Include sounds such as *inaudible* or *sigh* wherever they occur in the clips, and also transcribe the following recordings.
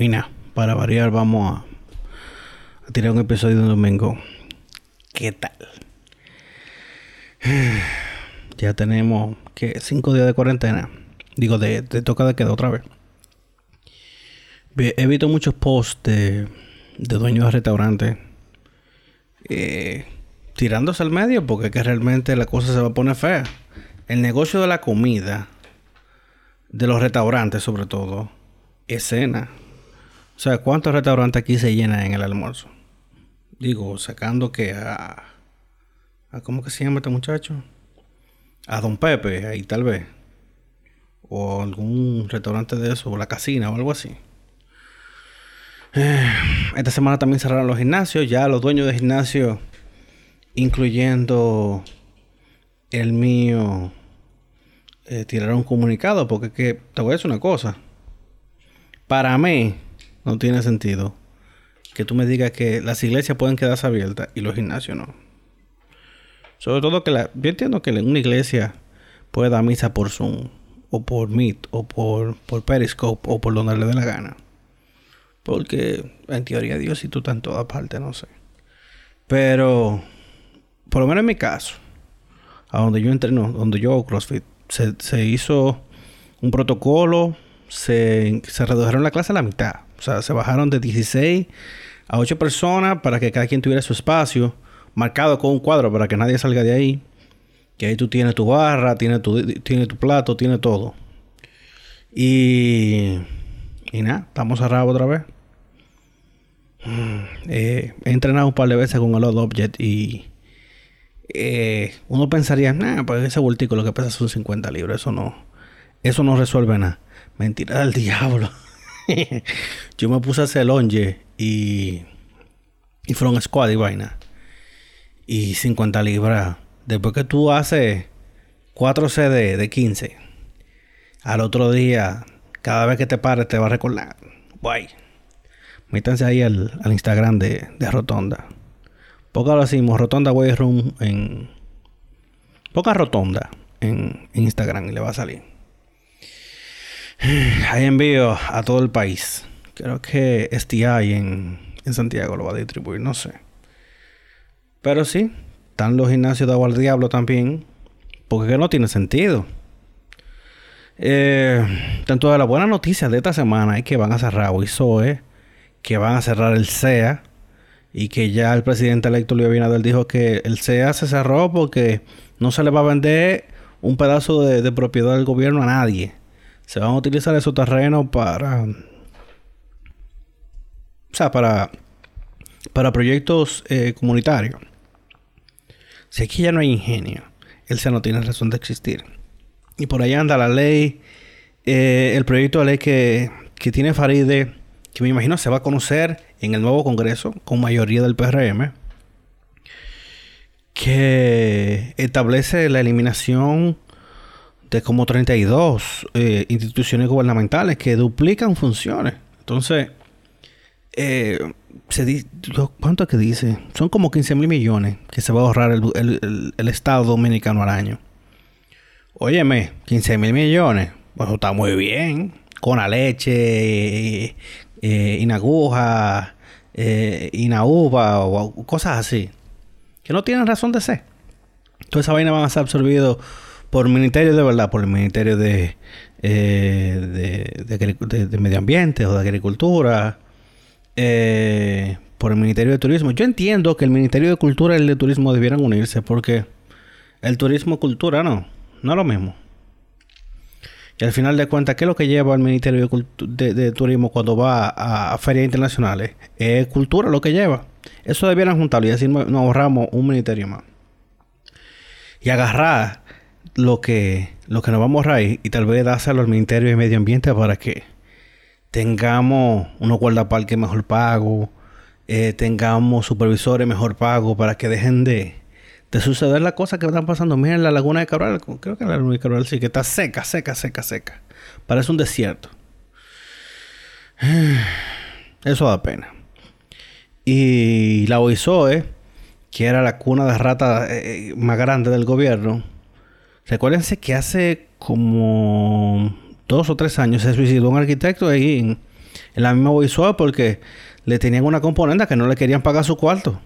Y nada, para variar vamos a, tirar un episodio de un domingo. ¿Qué tal? *sighs* Ya tenemos que cinco días de cuarentena. Digo, de, toca de queda otra vez. Ve- He visto muchos posts de, dueños de restaurantes eh, tirándose al medio porque que realmente la cosa se va a poner fea. El negocio de la comida, de los restaurantes sobre todo, es cena. O sea, ¿cuántos restaurantes aquí se llenan en el almuerzo? Digo, sacando que a... a ¿Cómo que se llama este muchacho? A Don Pepe, ahí tal vez. O algún restaurante de eso, o la casina o algo así. Eh, esta semana también cerraron los gimnasios. Ya los dueños de gimnasios, incluyendo el mío, eh, tiraron un comunicado. Porque que, te voy a decir una cosa. Para mí, no tiene sentido que tú me digas que las iglesias pueden quedarse abiertas y los gimnasios no. Sobre todo que la, yo entiendo que una iglesia puede dar misa por Zoom, o por Meet, o por, por Periscope, o por donde le dé la gana. Porque en teoría Dios y tú estás en todas partes, no sé. Pero, por lo menos en mi caso, a donde yo entreno, donde yo hago CrossFit, se hizo un protocolo, se, se redujeron la clase a la mitad. O sea, se bajaron de 16 a 8 personas para que cada quien tuviera su espacio, marcado con un cuadro para que nadie salga de ahí. Que ahí tú tienes tu barra, tienes tu, tienes tu plato, tienes todo. Y, y nada, estamos cerrados otra vez. Mm, eh, he entrenado un par de veces con el Odd Object y eh, uno pensaría, nah, pues ese voltico lo que pesa son 50 libras, eso no, eso no resuelve nada. Mentira del diablo. *laughs* Yo me puse a hacer longe y, y front squad y vaina. Y 50 libras. Después que tú haces 4 CD de 15, al otro día, cada vez que te pares, te va a recordar. Guay. Métanse ahí al, al Instagram de, de Rotonda. Poca lo decimos, Rotonda Way Room en. Poca Rotonda en Instagram y le va a salir. *sighs* Hay envío a todo el país. Creo que STI en, en Santiago lo va a distribuir, no sé. Pero sí, están los gimnasios de agua al diablo también. Porque no tiene sentido. Eh, tanto de las buenas noticias de esta semana es que van a cerrar Zoe, que van a cerrar el CEA y que ya el presidente electo Luis Abinader dijo que el CEA se cerró porque no se le va a vender un pedazo de, de propiedad del gobierno a nadie. Se van a utilizar esos terrenos para... O sea, para... Para proyectos eh, comunitarios. Si aquí ya no hay ingenio, el CEA no tiene razón de existir. Y por ahí anda la ley, eh, el proyecto de ley que, que tiene Faride, que me imagino se va a conocer en el nuevo Congreso con mayoría del PRM, que establece la eliminación de como 32 eh, instituciones gubernamentales que duplican funciones. Entonces, eh, se ¿cuánto es que dice? Son como 15 mil millones que se va a ahorrar el, el- Estado dominicano al año. Óyeme, 15 mil millones. Pues está muy bien. Con la leche, eh, eh, inaguja, eh, inauva cosas así. Que no tienen razón de ser. Toda esa vaina van a ser absorbidos por ministerios de verdad, por el Ministerio de, eh, de, de de- Medio Ambiente o de Agricultura, eh, por el Ministerio de Turismo. Yo entiendo que el Ministerio de Cultura y el de Turismo debieran unirse porque el turismo cultura no, no es lo mismo. Y al final de cuentas, ¿qué es lo que lleva el Ministerio de, Turismo cuando va a, ferias internacionales? Es cultura lo que lleva. Eso debieran juntarlo y así nos ahorramos un ministerio más. Y agarrar lo que, lo que nos vamos a ahorrar y, tal vez dárselo al Ministerio de Medio Ambiente para que tengamos unos guardaparques mejor pagos, eh, tengamos supervisores mejor pagos para que dejen de, de suceder las cosas que están pasando. Miren la laguna de Cabral, creo que la laguna de Cabral sí que está seca, seca, seca, seca. Parece un desierto. *sighs* Eso da pena. Y la OISOE, que era la cuna de ratas eh, más grande del gobierno, recuérdense que hace como dos o tres años se suicidó un arquitecto ahí en, la misma visual porque le tenían una componente que no le querían pagar su cuarto.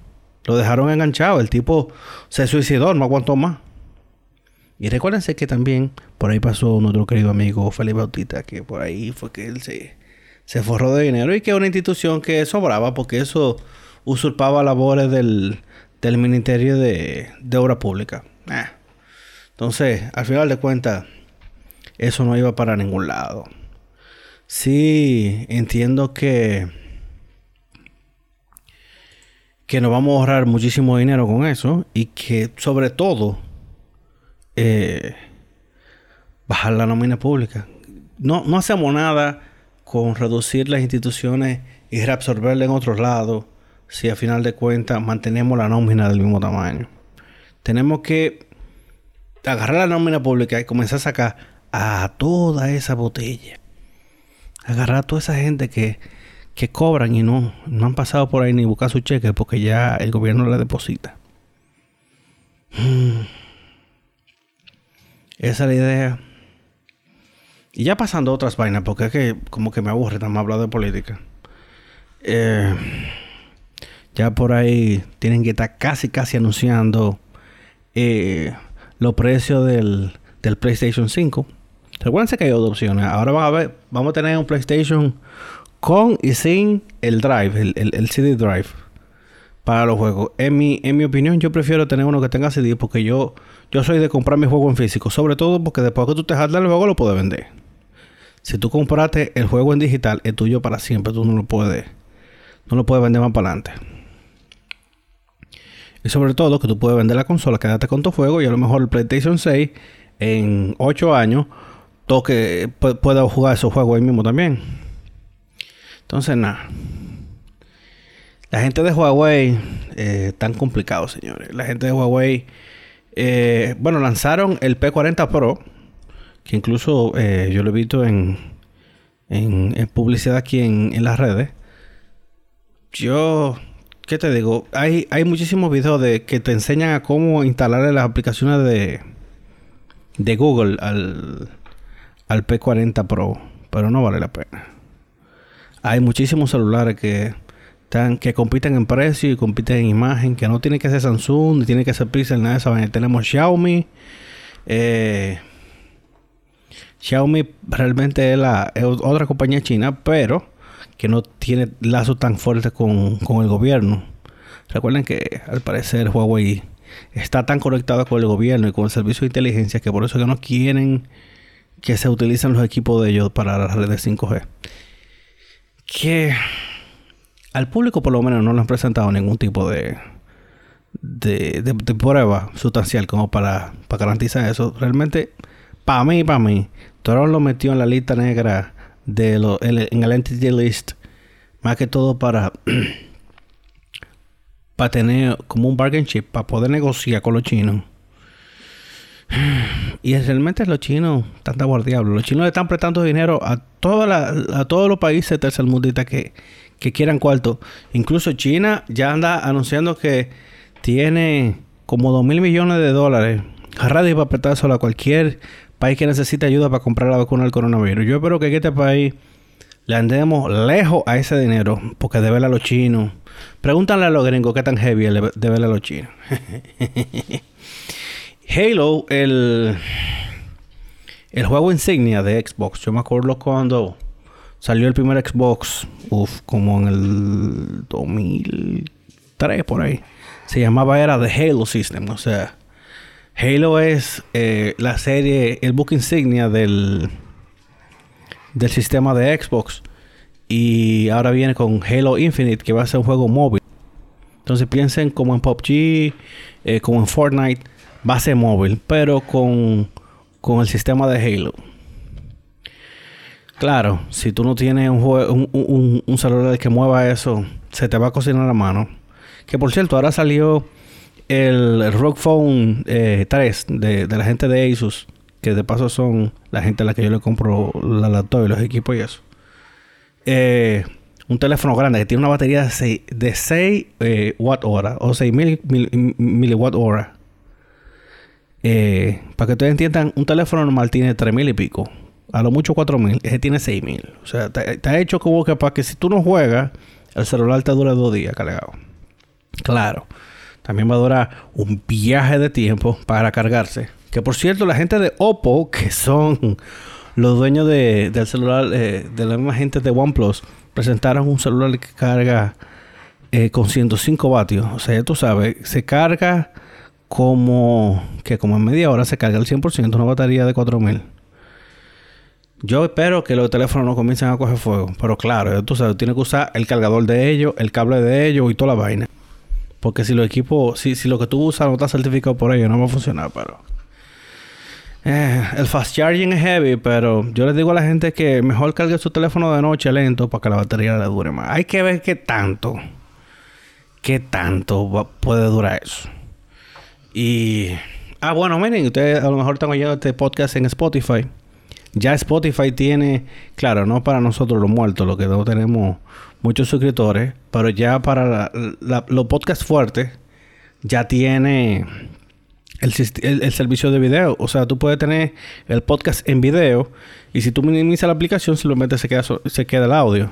Lo dejaron enganchado. El tipo se suicidó, no aguantó más. Y recuérdense que también por ahí pasó nuestro querido amigo Felipe Bautista, que por ahí fue que él se, se forró de dinero y que una institución que sobraba porque eso usurpaba labores del, del Ministerio de, de Obra Pública. Entonces, al final de cuentas, eso no iba para ningún lado. Sí, entiendo que que nos vamos a ahorrar muchísimo dinero con eso y que sobre todo eh, bajar la nómina pública. No, no hacemos nada con reducir las instituciones y reabsorberla en otros lados si a final de cuentas mantenemos la nómina del mismo tamaño. Tenemos que agarrar la nómina pública y comenzar a sacar a toda esa botella. Agarrar a toda esa gente que, que cobran y no, no han pasado por ahí ni buscar su cheque porque ya el gobierno le deposita. Esa es la idea. Y ya pasando a otras vainas, porque es que como que me aburre más hablar de política. Eh, ya por ahí tienen que estar casi, casi anunciando eh, los precios del, del PlayStation 5. Recuerden que hay dos opciones. Ahora van a ver, vamos a tener un PlayStation con y sin el drive, el, el, CD drive para los juegos. En mi, en mi opinión, yo prefiero tener uno que tenga CD porque yo, yo soy de comprar mi juego en físico. Sobre todo porque después que tú te jaldas el juego, lo puedes vender. Si tú compraste el juego en digital, es tuyo para siempre. Tú no lo puedes, no lo puedes vender más para adelante. Y sobre todo que tú puedes vender la consola, quédate con tu juego y a lo mejor el PlayStation 6 en 8 años toque, pueda jugar esos juegos ahí mismo también. Entonces, nada. La gente de Huawei eh, tan complicado, señores. La gente de Huawei, eh, bueno, lanzaron el P40 Pro, que incluso eh, yo lo he visto en, en, publicidad aquí en, en las redes. Yo ¿qué te digo? Hay, hay muchísimos videos de que te enseñan a cómo instalar las aplicaciones de, de Google al, al P40 Pro, pero no vale la pena. Hay muchísimos celulares que están, que compiten en precio y compiten en imagen, que no tiene que ser Samsung, ni tiene que ser Pixel, nada de esa Tenemos Xiaomi. Eh, Xiaomi realmente es, la, es otra compañía china, pero que no tiene lazos tan fuertes con, con el gobierno. Recuerden que al parecer Huawei está tan conectado con el gobierno y con el servicio de inteligencia que por eso que no quieren que se utilicen los equipos de ellos para las redes 5G. Que al público por lo menos no le han presentado ningún tipo de, de, de, prueba sustancial como para, para garantizar eso. Realmente, para mí, para mí, lo metió en la lista negra de lo, en el entity list, más que todo para, *clears throat* para tener como un bargain chip, para poder negociar con los chinos. Y realmente los chinos están de guardiablos. Los chinos están prestando dinero a, toda a todos los países tercermundistas que, que quieran cuarto. Incluso China ya anda anunciando que tiene como 2 mil millones de dólares. Ready para prestárselo a cualquier país que necesita ayuda para comprar la vacuna del coronavirus. Yo espero que en este país le andemos lejos a ese dinero, porque debe a los chinos. Pregúntale a los gringos qué tan heavy debe a los chinos. *laughs* Halo, el, el juego insignia de Xbox. Yo me acuerdo cuando salió el primer Xbox, uf, como en el 2003 por ahí. Se llamaba era The Halo System, o sea, Halo es eh, la serie, el book insignia del, del sistema de Xbox. Y ahora viene con Halo Infinite, que va a ser un juego móvil. Entonces piensen como en PUBG, eh, como en Fortnite, va a ser móvil, pero con, con el sistema de Halo. Claro, si tú no tienes un, un, un, un celular que mueva eso, se te va a cocinar la mano. Que por cierto, ahora salió el Rock Phone 3 eh, de, la gente de Asus, que de paso son la gente a la que yo le compro la laptop y los equipos y eso. Eh, un teléfono grande que tiene una batería de 6, de 6 eh, watt hora o 6000 mil, miliwatt hora. para que ustedes entiendan, un teléfono normal tiene 3000 y pico. A lo mucho 4000. Ese tiene 6000. O sea, está, hecho como que para que si tú no juegas, el celular te dura dos días cargado. Claro. También va a durar un viaje de tiempo para cargarse. Que por cierto, la gente de Oppo, que son los dueños del celular, eh, de la misma gente de OnePlus, presentaron un celular que carga eh, con 105 vatios. O sea, tú sabes, se carga como que como en media hora se carga el 100% una batería de 4000. Yo espero que los teléfonos no comiencen a coger fuego. Pero claro, tú sabes, tienes que usar el cargador de ellos, el cable de ellos y toda la vaina. Porque si los equipos, si, si lo que tú usas no está certificado por ellos, no va a funcionar, pero... Eh, el fast charging es heavy, pero yo les digo a la gente que mejor cargue su teléfono de noche lento para que la batería le dure más. Hay que ver qué tanto, qué tanto puede durar eso. Y. Ah, bueno, miren, ustedes a lo mejor están oyendo este podcast en Spotify. Ya Spotify tiene, claro, no para nosotros los muertos, lo que no tenemos muchos suscriptores, pero ya para los podcasts fuertes, ya tiene el, servicio de video. O sea, tú puedes tener el podcast en video y si tú minimizas la aplicación, simplemente se queda, se queda el audio.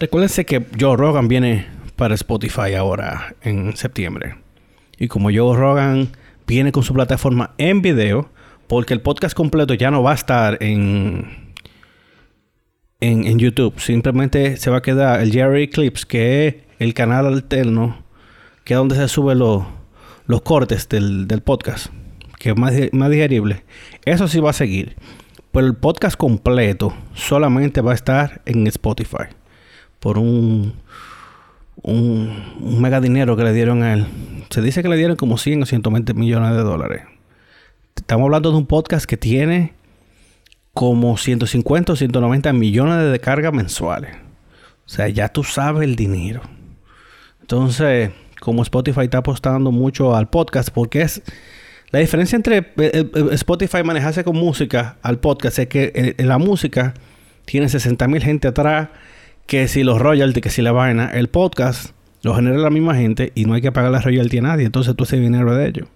Recuérdense que Joe Rogan viene para Spotify ahora en septiembre. Y como Joe Rogan viene con su plataforma en video, porque el podcast completo ya no va a estar en, en, YouTube. Simplemente se va a quedar el Jerry Clips, que es el canal alterno, que es donde se suben los, los cortes del, podcast, que es más, más digerible. Eso sí va a seguir. Pero el podcast completo solamente va a estar en Spotify. Por un un, mega dinero que le dieron a él. Se dice que le dieron como 100 o 120 millones de dólares. Estamos hablando de un podcast que tiene como 150 o 190 millones de descargas mensuales. O sea, ya tú sabes el dinero. Entonces, como Spotify está apostando mucho al podcast, porque es la diferencia entre eh, eh, Spotify manejarse con música al podcast es que eh, la música tiene 60 mil gente atrás que si los royalties, que si la vaina, el podcast lo genera la misma gente y no hay que pagar la royalty a nadie, entonces tú haces dinero de ellos.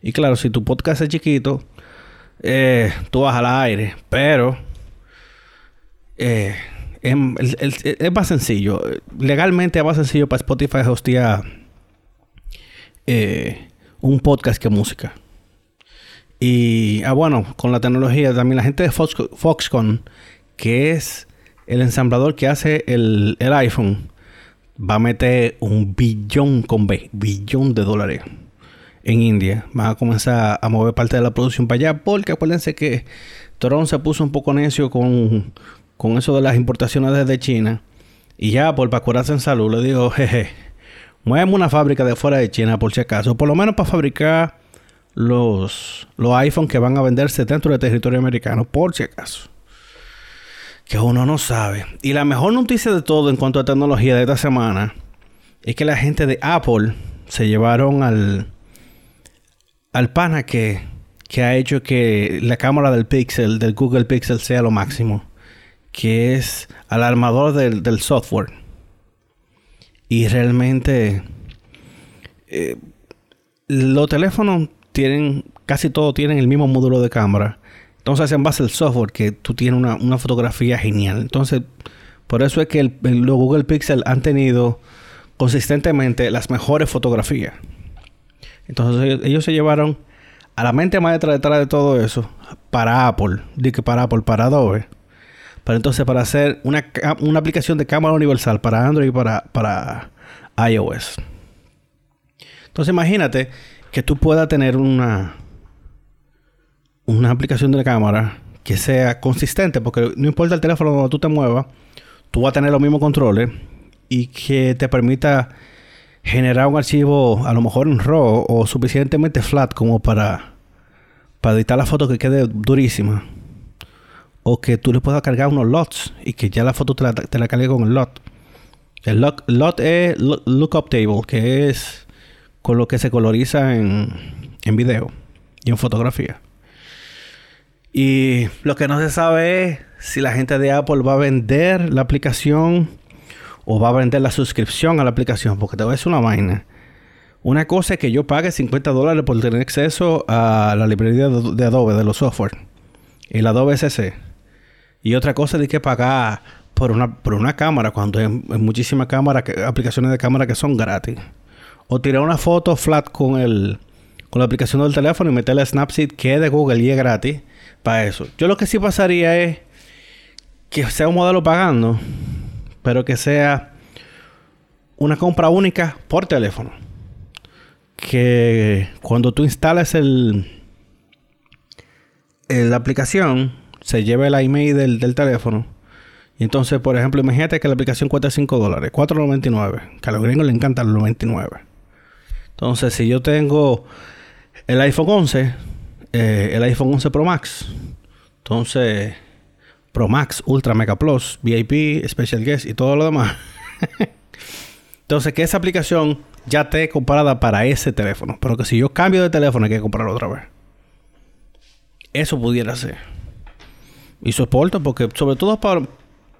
Y claro, si tu podcast es chiquito, eh, tú vas al aire, pero eh, es, más sencillo. Legalmente es más sencillo para Spotify hostear eh, un podcast que música. Y, ah, bueno, con la tecnología también la gente de Foxconn, que es el ensamblador que hace el, iPhone va a meter un billón con B, billón de dólares en India. Va a comenzar a mover parte de la producción para allá porque acuérdense que Tron se puso un poco necio con, con eso de las importaciones desde China. Y ya, por para curarse en salud, le digo, jeje, muéveme una fábrica de fuera de China por si acaso. Por lo menos para fabricar los, los iPhones que van a venderse dentro del territorio americano, por si acaso que uno no sabe. Y la mejor noticia de todo en cuanto a tecnología de esta semana es que la gente de Apple se llevaron al, al pana que, que ha hecho que la cámara del Pixel, del Google Pixel, sea lo máximo, que es al armador del, software. Y realmente eh, los teléfonos tienen, casi todos tienen el mismo módulo de cámara. Entonces, en base al software, que tú tienes una, fotografía genial. Entonces, por eso es que el, los Google Pixel han tenido consistentemente las mejores fotografías. Entonces, ellos, se llevaron a la mente maestra detrás de todo eso para Apple. Dije para Apple, para Adobe. Para entonces, para hacer una, una aplicación de cámara universal para Android y para, para iOS. Entonces, imagínate que tú puedas tener una una aplicación de cámara que sea consistente, porque no importa el teléfono donde tú te muevas, tú vas a tener los mismos controles y que te permita generar un archivo a lo mejor en RAW o suficientemente flat como para, para editar la foto que quede durísima. O que tú le puedas cargar unos lots y que ya la foto te la, te la cargue con el lot. El lot, lot es lookup table, que es con lo que se coloriza en, en video y en fotografía. Y lo que no se sabe es si la gente de Apple va a vender la aplicación o va a vender la suscripción a la aplicación. Porque te voy a decir una vaina. Una cosa es que yo pague 50 dólares por tener acceso a la librería de Adobe, de los software. el Adobe SC. Y otra cosa de que pagar por una, por una cámara cuando hay, muchísimas cámaras, aplicaciones de cámara que son gratis. O tirar una foto flat con el con la aplicación del teléfono y meterle Snapseed que es de Google y es gratis para eso. Yo lo que sí pasaría es que sea un modelo pagando, pero que sea una compra única por teléfono. Que cuando tú instales el, la aplicación, se lleve la email del, del teléfono. Y entonces, por ejemplo, imagínate que la aplicación cuesta 5 dólares, 4.99. Que a los gringos les encantan los 99. Entonces, si yo tengo el iPhone 11, eh, el iPhone 11 Pro Max, entonces Pro Max, Ultra Mega Plus, VIP, Special Guest y todo lo demás. *laughs* entonces, que esa aplicación ya esté comparada para ese teléfono. Pero que si yo cambio de teléfono hay que comprarlo otra vez. Eso pudiera ser. Y soporto porque, sobre todo para,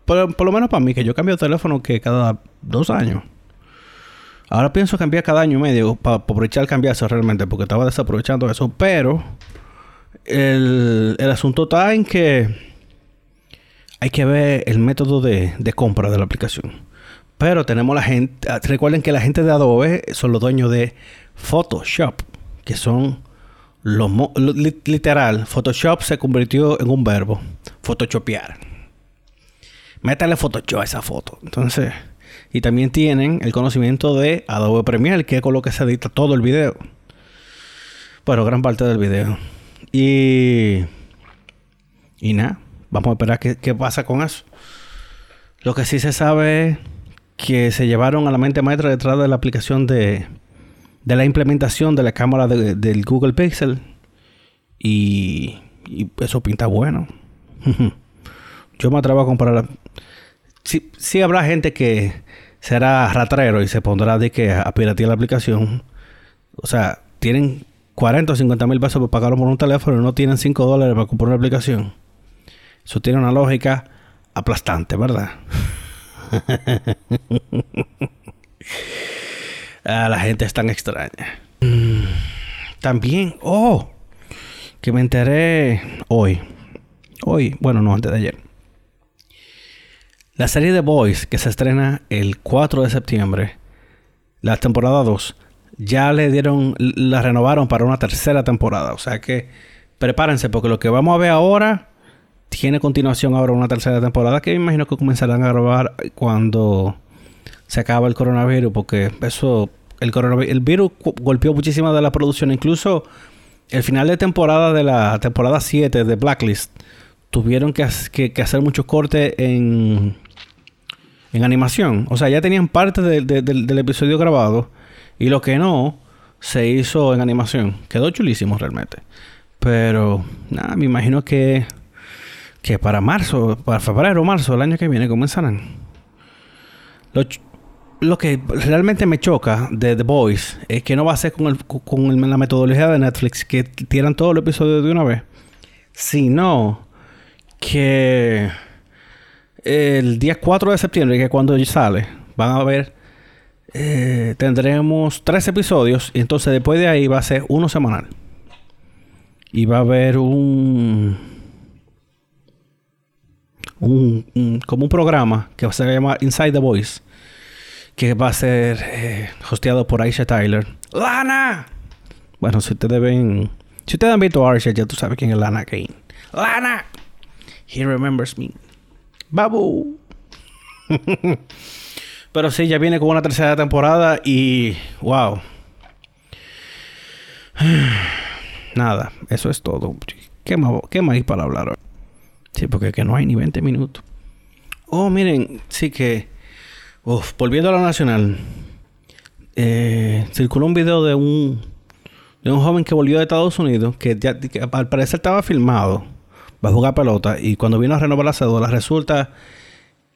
por, lo menos para mí, que yo cambio de teléfono que cada dos años. Ahora pienso cambiar cada año y medio para aprovechar cambiarse realmente, porque estaba desaprovechando eso. Pero el, el asunto está en que hay que ver el método de, compra de la aplicación. Pero tenemos la gente, ah, recuerden que la gente de Adobe son los dueños de Photoshop, que son los, literal, Photoshop se convirtió en un verbo, photoshopear. Métale Photoshop a esa foto. Entonces, y también tienen el conocimiento de Adobe Premiere, que es con lo que se edita todo el video. Bueno, gran parte del video. Y. Y nada. Vamos a esperar qué, pasa con eso. Lo que sí se sabe es que se llevaron a la mente maestra detrás de la aplicación de, de la implementación de la cámara del Google Pixel. Y, y, eso pinta bueno. *laughs* Yo me atrevo a comprar. Sí, sí, habrá gente que será ratrero y se pondrá de que a piratear la aplicación. O sea, tienen 40 o 50 mil pesos para pagarlo por un teléfono y no tienen 5 dólares para comprar una aplicación. Eso tiene una lógica aplastante, ¿verdad? *laughs* la gente es tan extraña. También, oh, que me enteré hoy. Hoy, bueno, no, antes de ayer. La serie de Boys, que se estrena el 4 de septiembre, la temporada 2, ya le dieron, la renovaron para una tercera temporada. O sea que prepárense, porque lo que vamos a ver ahora tiene continuación ahora una tercera temporada que me imagino que comenzarán a grabar cuando se acaba el coronavirus, porque eso, el coronavirus, el virus golpeó muchísima de la producción, incluso el final de temporada de la temporada 7 de Blacklist, tuvieron que, hacer muchos cortes en, en animación. O sea, ya tenían parte del episodio grabado y lo que no se hizo en animación. Quedó chulísimo realmente. Pero, nada, me imagino que que para marzo, para febrero o marzo del año que viene comenzarán. Lo, que realmente me choca de The Boys es que no va a ser con, el, con la metodología de Netflix que tiran todos los episodios de una vez, sino que el día 4 de septiembre, que es cuando sale, van a ver, eh, tendremos tres episodios y entonces después de ahí va a ser uno semanal. Y va a haber un un, como un programa que se va a llamar Inside the Voice, que va a ser eh, hosteado por Aisha Tyler. ¡Lana! Bueno, si ustedes ven, si ustedes han visto a Aisha, ya tú sabes quién es Lana Kane. ¡Lana! He remembers me. ¡Babu! *laughs* Pero sí, ya viene con una tercera temporada y. ¡Wow! *sighs* Nada, eso es todo. ¿Qué más, qué más hay para hablar? Sí, porque que no hay ni 20 minutos. Oh, miren, sí que. Volviendo a la nacional. Eh, circuló un video de un. De un joven que volvió de Estados Unidos. Que, ya, al parecer estaba filmado. Va a jugar pelota. Y cuando vino a renovar la cédula, resulta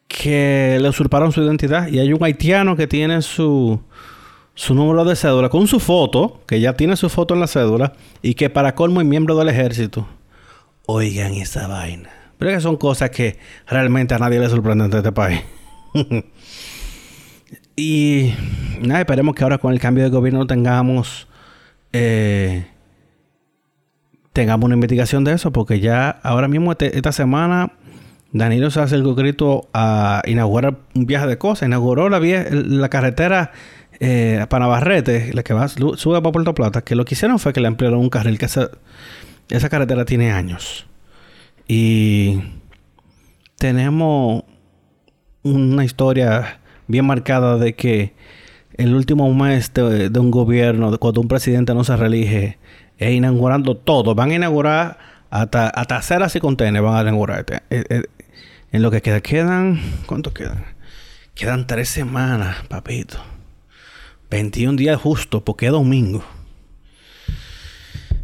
que le usurparon su identidad. Y hay un haitiano que tiene su. Su número de cédula con su foto, que ya tiene su foto en la cédula, y que para colmo es miembro del ejército. Oigan esa vaina. Pero que son cosas que realmente a nadie le sorprenden de este país. *laughs* y nada, esperemos que ahora con el cambio de gobierno tengamos eh, tengamos una investigación de eso, porque ya ahora mismo este, esta semana Danilo se hace el grito a inaugurar un viaje de cosas. Inauguró la, vía, la carretera eh, para Navarrete, la que va, sube para Puerto Plata, que lo que hicieron fue que le ampliaron un carril, que esa, esa carretera tiene años. Y tenemos una historia bien marcada de que el último mes de, un gobierno, cuando un presidente no se reelige, es inaugurando todo. Van a inaugurar hasta, hasta aceras y contenedores van a inaugurar. Este, eh, eh, en lo que queda, quedan, ¿cuánto quedan? Quedan tres semanas, papito. 21 días justo, porque es domingo.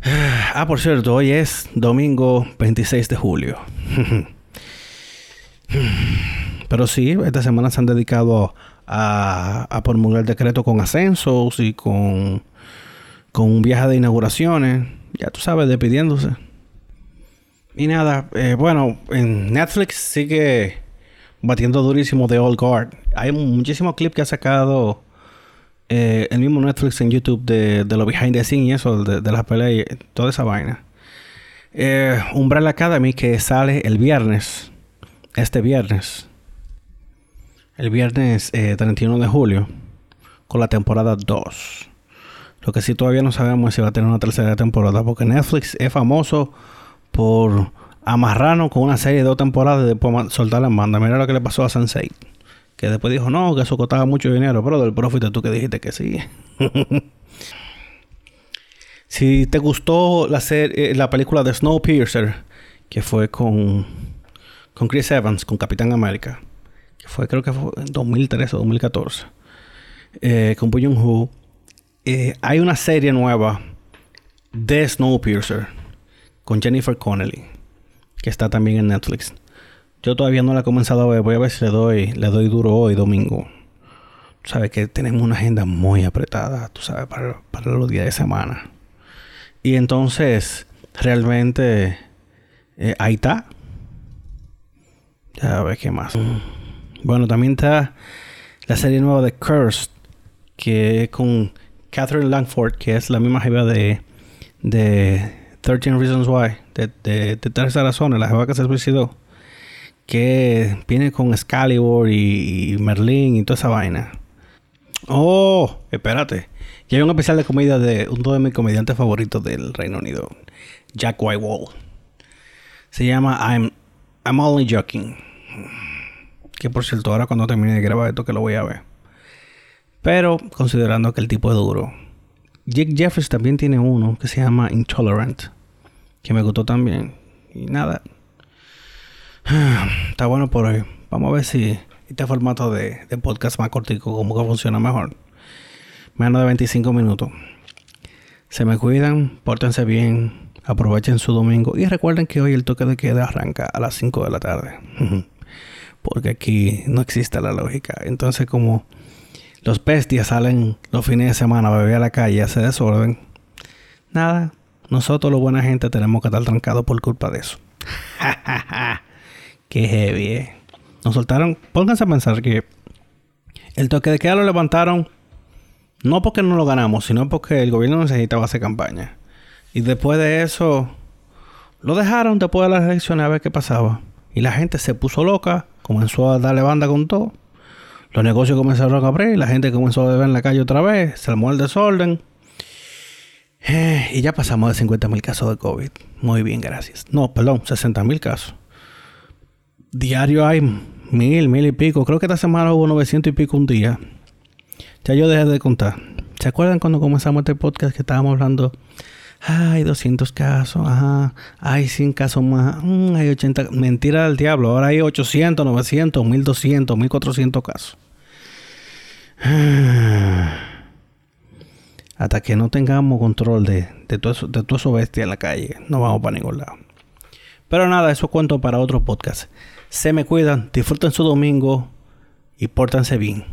*sighs* Ah, por cierto, hoy es domingo 26 de julio. *laughs* Pero sí, esta semana se han dedicado a, a promulgar decreto con ascensos y con, con un viaje de inauguraciones. Ya tú sabes, despidiéndose. Y nada, eh, bueno, en Netflix sigue batiendo durísimo de Old Guard. Hay muchísimos clips que ha sacado eh, el mismo Netflix en YouTube de, de lo behind the scenes y eso, de, de las peleas y toda esa vaina. Eh, Umbrella Academy que sale el viernes, este viernes, el viernes 31 de julio, con la temporada 2. Lo que sí todavía no sabemos es si va a tener una tercera temporada, porque Netflix es famoso por amarrarnos con una serie de dos temporadas y después soltar la banda. Mira lo que le pasó a Sensei. Que después dijo, no, que eso costaba mucho dinero. Pero del profit tú que dijiste que sí. *laughs* si te gustó la, eh, la película de Snowpiercer, que fue con, con Chris Evans, con Capitán América, que fue creo que fue en 2013 o 2014, eh, con Boo Hu, eh, hay una serie nueva de Snowpiercer con Jennifer Connelly, que está también en Netflix. Yo todavía no la he comenzado a ver, voy a ver si le doy, le doy duro hoy, domingo. Tú sabes que tenemos una agenda muy apretada, tú sabes, para, los días de semana. Y entonces, realmente, eh, ahí está. Ya ves qué más. Bueno, también está la serie nueva de Cursed, que es con Catherine Langford, que es la misma jefa de, de 13 Reasons Why, de, de, de razones, la jeva que se suicidó, que viene con Excalibur y, Merlin y toda esa vaina. Oh, espérate. Y hay un especial de comedia de uno de mis comediantes favoritos del Reino Unido, Jack Whitewall. Se llama I'm, I'm Only Joking. Que por cierto, ahora cuando termine de grabar esto que lo voy a ver. Pero considerando que el tipo es duro Jake Jeffers también tiene uno que se llama Intolerant, que me gustó también. Y nada, *sighs* está bueno por hoy. Vamos a ver si este formato de, podcast más cortico, como que funciona mejor. Menos de 25 minutos. Se me cuidan, pórtense bien, aprovechen su domingo y recuerden que hoy el toque de queda arranca a las 5 de la tarde. *laughs* Porque aquí no existe la lógica. Entonces como los bestias salen los fines de semana a beber a la calle hacer desorden. Nada, nosotros los buena gente tenemos que estar trancados por culpa de eso. *laughs* Qué heavy, eh. Nos soltaron, pónganse a pensar que el toque de queda lo levantaron no porque no lo ganamos, sino porque el gobierno necesitaba hacer campaña. Y después de eso, lo dejaron después de las elecciones a ver qué pasaba. Y la gente se puso loca, comenzó a darle banda con todo. Los negocios comenzaron a abrir, la gente comenzó a beber en la calle otra vez, se armó el desorden. Eh, y ya pasamos de 50 mil casos de COVID. Muy bien, gracias. No, perdón, 60 mil casos. Diario hay mil, mil y pico. Creo que esta semana hubo 900 y pico un día. Ya yo dejé de contar. ¿Se acuerdan cuando comenzamos este podcast que estábamos hablando? Hay 200 casos, ajá. Hay 100 casos más. Mm, hay 80. Mentira del diablo. Ahora hay 800, 900, 1200, 1400 casos. *sighs* Hasta que no tengamos control de, de, todo eso, de todo eso bestia en la calle, no vamos para ningún lado. Pero nada, eso cuento para otro podcast. Se me cuidan, disfruten su domingo y pórtense bien.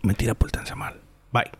Mentira, pórtense mal. Bye.